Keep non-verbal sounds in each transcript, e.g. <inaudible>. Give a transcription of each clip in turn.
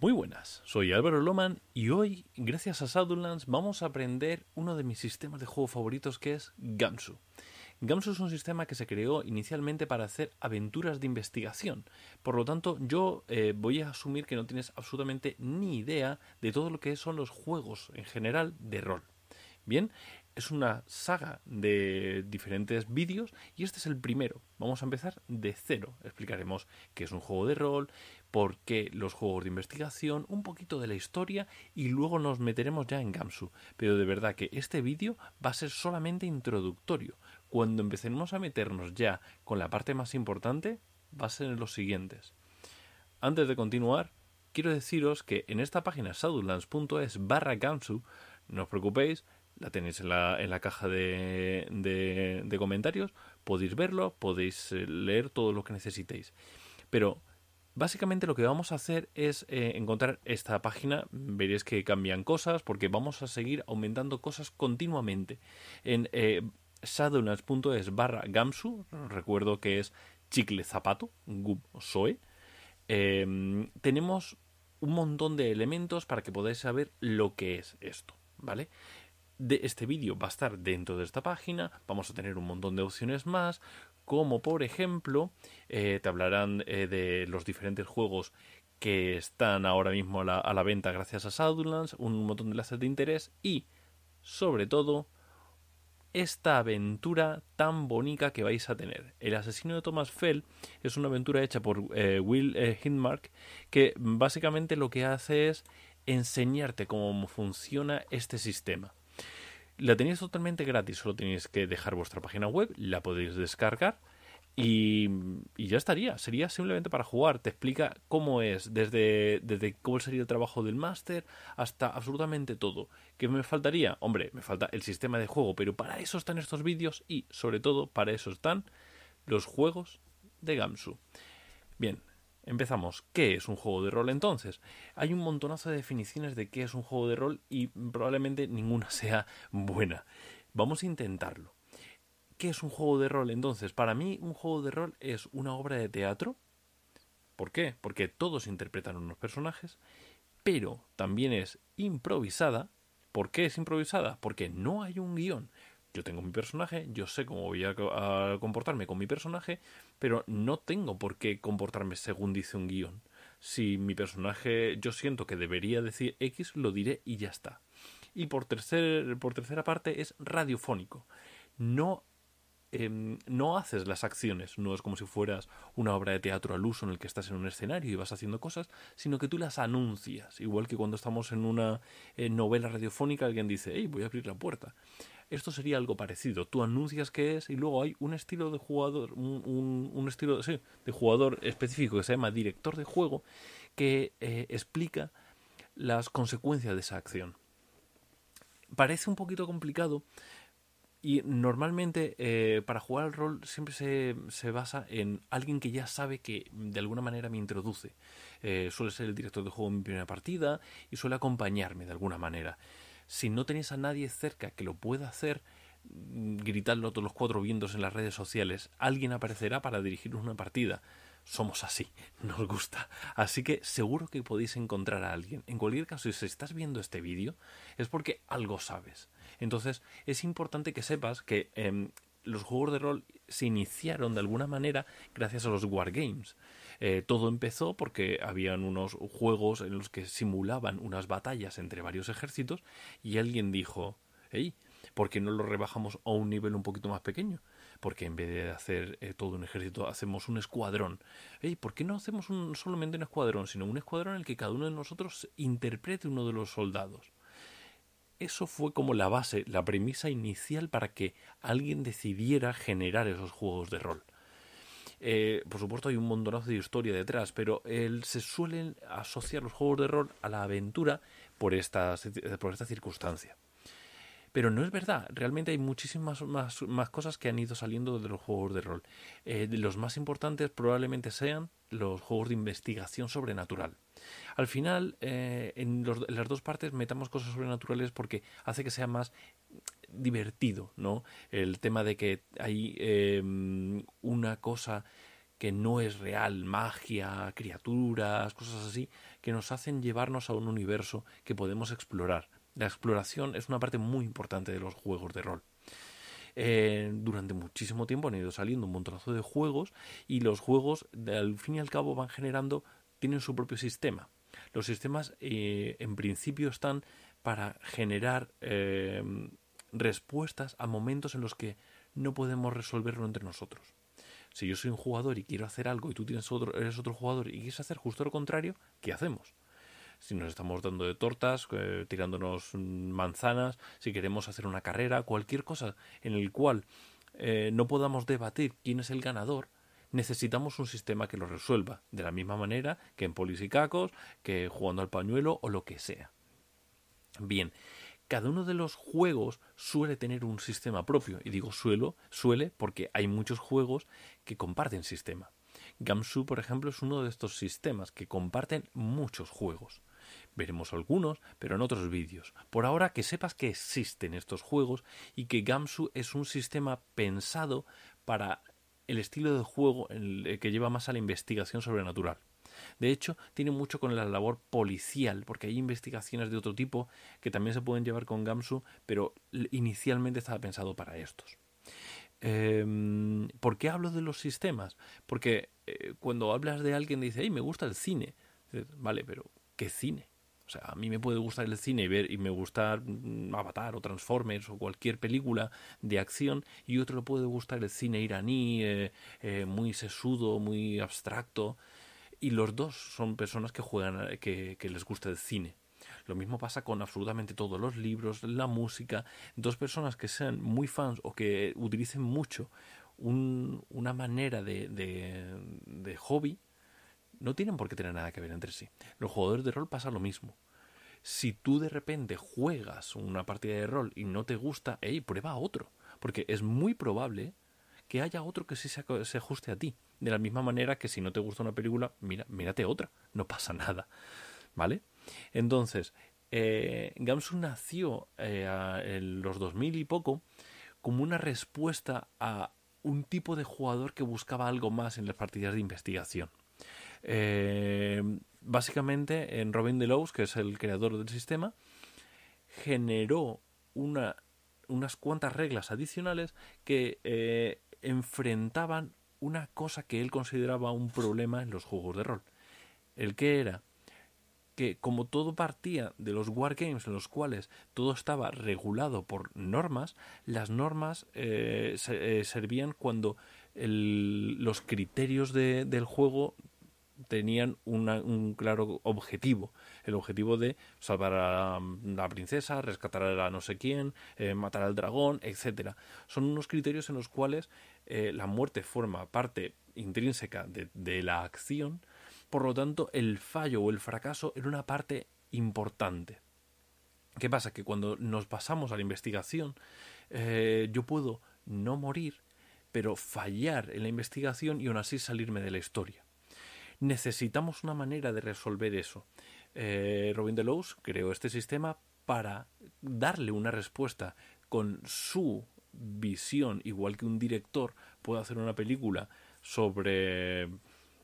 Muy buenas, soy Álvaro Loman y hoy, gracias a Shadowlands, vamos a aprender uno de mis sistemas de juego favoritos que es Gamsu. Gamsu es un sistema que se creó inicialmente para hacer aventuras de investigación. Por lo tanto, yo eh, voy a asumir que no tienes absolutamente ni idea de todo lo que son los juegos en general de rol. Bien, es una saga de diferentes vídeos y este es el primero. Vamos a empezar de cero. Explicaremos qué es un juego de rol, por qué los juegos de investigación, un poquito de la historia y luego nos meteremos ya en Gamsu. Pero de verdad que este vídeo va a ser solamente introductorio. Cuando empecemos a meternos ya con la parte más importante, va a ser en los siguientes. Antes de continuar, quiero deciros que en esta página shadowlands.es barra Gamsu, no os preocupéis, la tenéis en la, en la caja de, de, comentarios, podéis verlo, podéis eh, leer todo lo que necesitéis. Pero básicamente lo que vamos a hacer es eh, encontrar esta página, veréis que cambian cosas porque vamos a seguir aumentando cosas continuamente. En eh, shadowlands.es barra gamsu, recuerdo que es chicle zapato, gub soe, em, tenemos un montón de elementos para que podáis saber lo que es esto, ¿vale? de este vídeo va a estar dentro de esta página, vamos a tener un montón de opciones más, como por ejemplo, eh, te hablarán eh, de los diferentes juegos que están ahora mismo a la, venta gracias a Shadowlands, un montón de enlaces de interés y, sobre todo, esta aventura tan bonita que vais a tener. El asesino de Thomas Fell es una aventura hecha por eh, Will Hindmark que básicamente lo que hace es enseñarte cómo funciona este sistema. La tenéis totalmente gratis, solo tenéis que dejar vuestra página web, la podéis descargar y, ya estaría. Sería simplemente para jugar. Te explica cómo es, desde, desde cómo sería el trabajo del máster hasta absolutamente todo. ¿Qué me faltaría? Hombre, me falta el sistema de juego, pero para eso están estos vídeos y, sobre todo, para eso están los juegos de Gamsu. Bien, Empezamos. ¿Qué es un juego de rol entonces? Hay un montonazo de definiciones de qué es un juego de rol y probablemente ninguna <laughs> sea buena. Vamos a intentarlo. ¿Qué es un juego de rol entonces? Para mí un juego de rol es una obra de teatro. ¿Por qué? Porque todos interpretan unos personajes, pero también es improvisada. ¿Por qué es improvisada? Porque no hay un guion yo tengo mi personaje, yo sé cómo voy a, comportarme con mi personaje, pero no tengo por qué comportarme según dice un guion. Si mi personaje yo siento que debería decir X, lo diré y ya está. Y por, por tercera parte es radiofónico. No Em, no haces las acciones, no es como si fueras una obra de teatro al uso en el que estás en un escenario y vas haciendo cosas, sino que tú las anuncias, igual que cuando estamos en una eh, novela radiofónica alguien dice, hey, voy a abrir la puerta. Esto sería algo parecido, tú anuncias qué es y luego hay un estilo de jugador, un, estilo de jugador específico que se llama director de juego que eh, explica las consecuencias de esa acción. Parece un poquito complicado, y normalmente eh, para jugar al rol siempre se, se, basa en alguien que ya sabe que de alguna manera me introduce. Eh, suele ser el director de juego en mi primera partida y suele acompañarme de alguna manera. Si no tenéis a nadie cerca que lo pueda hacer, mm, gritadlo todos los cuatro vientos en las redes sociales. Alguien aparecerá para dirigirnos una partida. Somos así, <laughs> nos gusta. Así que seguro que podéis encontrar a alguien. En cualquier caso, si estás viendo este vídeo, es porque algo sabes entonces es importante que sepas que em, los juegos de rol se iniciaron de alguna manera gracias a los wargames. Eh, todo empezó porque habían unos juegos en los que simulaban unas batallas entre varios ejércitos y alguien dijo, hey, ¿por qué no lo rebajamos a un nivel un poquito más pequeño? Porque en vez de hacer eh, todo un ejército, hacemos un escuadrón. Hey, ¿por qué no hacemos un, solamente un escuadrón, sino un escuadrón en el que cada uno de nosotros interprete uno de los soldados? Eso fue como la base, la premisa inicial para que alguien decidiera generar esos juegos de rol. Eh, por supuesto hay un montonazo de historia detrás, pero se suelen asociar los juegos de rol a la aventura por esta, circunstancia. Pero no es verdad, realmente hay muchísimas más, más cosas que han ido saliendo de los juegos de rol. Eh, los más importantes probablemente sean los juegos de investigación sobrenatural. Al final, eh, en, las dos partes metamos cosas sobrenaturales porque hace que sea más divertido, ¿no? El tema de que hay em, una cosa que no es real, magia, criaturas, cosas así, que nos hacen llevarnos a un universo que podemos explorar. La exploración es una parte muy importante de los juegos de rol. Eh, durante muchísimo tiempo han ido saliendo un montonazo de juegos y los juegos, al fin y al cabo, van generando, tienen su propio sistema. Los sistemas, eh, en principio, están para generar eh, respuestas a momentos en los que no podemos resolverlo entre nosotros. Si yo soy un jugador y quiero hacer algo y tú tienes otro, eres otro jugador y quieres hacer justo lo contrario, ¿qué hacemos? Si nos estamos dando de tortas, eh, tirándonos manzanas, si queremos hacer una carrera, cualquier cosa en el cual eh, no podamos debatir quién es el ganador, necesitamos un sistema que lo resuelva, de la misma manera que en polis y cacos, que jugando al pañuelo o lo que sea. Bien, cada uno de los juegos suele tener un sistema propio. Y digo suelo, suele porque hay muchos juegos que comparten sistema. Gamsu, por ejemplo, es uno de estos sistemas que comparten muchos juegos. Veremos algunos, pero en otros vídeos. Por ahora que sepas que existen estos juegos y que Gamsu es un sistema pensado para el estilo de juego que lleva más a la investigación sobrenatural. De hecho, tiene mucho con la labor policial, porque hay investigaciones de otro tipo que también se pueden llevar con Gamsu, pero inicialmente estaba pensado para estos. Em, ¿Por qué hablo de los sistemas? Porque eh, cuando hablas de alguien dice, hey, me gusta el cine. Vale, pero ¿qué cine? O sea, a mí me puede gustar el cine y ver y me gusta mm, Avatar o Transformers o cualquier película de acción y otro le puede gustar el cine iraní, eh, eh, muy sesudo, muy abstracto y los dos son personas que juegan, que, que les gusta el cine. Lo mismo pasa con absolutamente todos los libros, la música. Dos personas que sean muy fans o que utilicen mucho un, una manera de, hobby no tienen por qué tener nada que ver entre sí. Los jugadores de rol pasa lo mismo. Si tú de repente juegas una partida de rol y no te gusta, hey, prueba otro. Porque es muy probable que haya otro que sí se, se ajuste a ti. De la misma manera que si no te gusta una película, mira, mírate otra, no pasa nada. ¿Vale? Entonces, eh, Gamsu nació eh, en los 2000 y poco como una respuesta a un tipo de jugador que buscaba algo más en las partidas de investigación. Eh, básicamente, en Robin Delos, que es el creador del sistema, generó una, unas cuantas reglas adicionales que eh, enfrentaban una cosa que él consideraba un problema en los juegos de rol. El que era que como todo partía de los wargames en los cuales todo estaba regulado por normas, las normas eh, eh, servían cuando los criterios del juego tenían un claro objetivo. El objetivo de salvar a la princesa, rescatar a la no sé quién, eh, matar al dragón, etcétera. Son unos criterios en los cuales eh, la muerte forma parte intrínseca de, la acción. Por lo tanto, el fallo o el fracaso era una parte importante. ¿Qué pasa? Que cuando nos pasamos a la investigación, eh, yo puedo no morir, pero fallar en la investigación y aún así salirme de la historia necesitamos una manera de resolver eso. Eh, Robin Delos creó este sistema para darle una respuesta con su visión, igual que un director puede hacer una película sobre,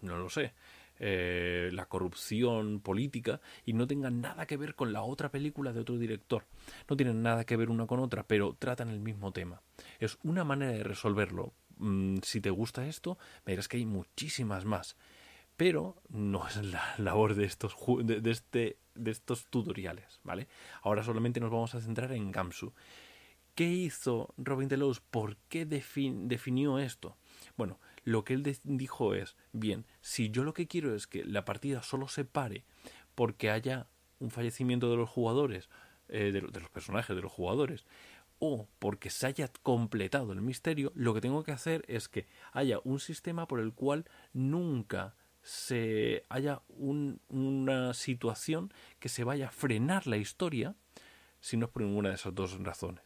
no lo sé, eh, la corrupción política y no tenga nada que ver con la otra película de otro director. No tienen nada que ver una con otra, pero tratan el mismo tema. Es una manera de resolverlo. Mm, si te gusta esto, verás que hay muchísimas más pero no es la labor de estos, de, este, de estos tutoriales, ¿vale? Ahora solamente nos vamos a centrar en Gamsu. ¿Qué hizo Robin Delos? ¿Por qué definió esto? Bueno, lo que él dijo es, bien, si yo lo que quiero es que la partida solo se pare porque haya un fallecimiento de los jugadores, eh, de, de los personajes, de los jugadores, o porque se haya completado el misterio, lo que tengo que hacer es que haya un sistema por el cual nunca se haya una situación que se vaya a frenar la historia si no es por ninguna de esas dos razones.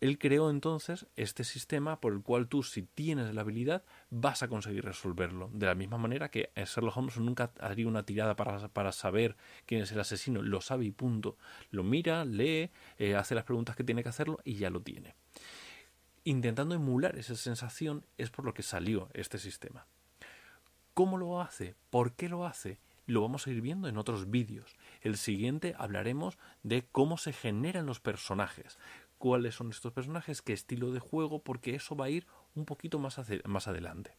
Él creó entonces este sistema por el cual tú, si tienes la habilidad, vas a conseguir resolverlo. De la misma manera que Sherlock Holmes nunca haría una tirada para, para saber quién es el asesino, lo sabe y punto. Lo mira, lee, eh, hace las preguntas que tiene que hacerlo y ya lo tiene. intentando emular esa sensación es por lo que salió este sistema. ¿Cómo lo hace? ¿Por qué lo hace? Lo vamos a ir viendo en otros vídeos. El siguiente hablaremos de cómo se generan los personajes, cuáles son estos personajes, qué estilo de juego, porque eso va a ir un poquito más, más adelante.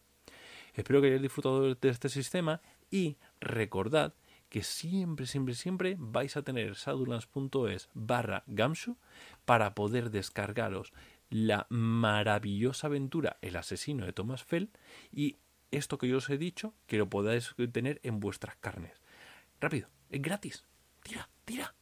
Espero que hayáis disfrutado de este sistema y recordad que siempre, siempre, siempre vais a tener sadulans.es barra gamshu para poder descargaros la maravillosa aventura El asesino de Thomas Fell y esto que yo os he dicho, que lo podáis tener en vuestras carnes. Rápido, es gratis. Tira, tira.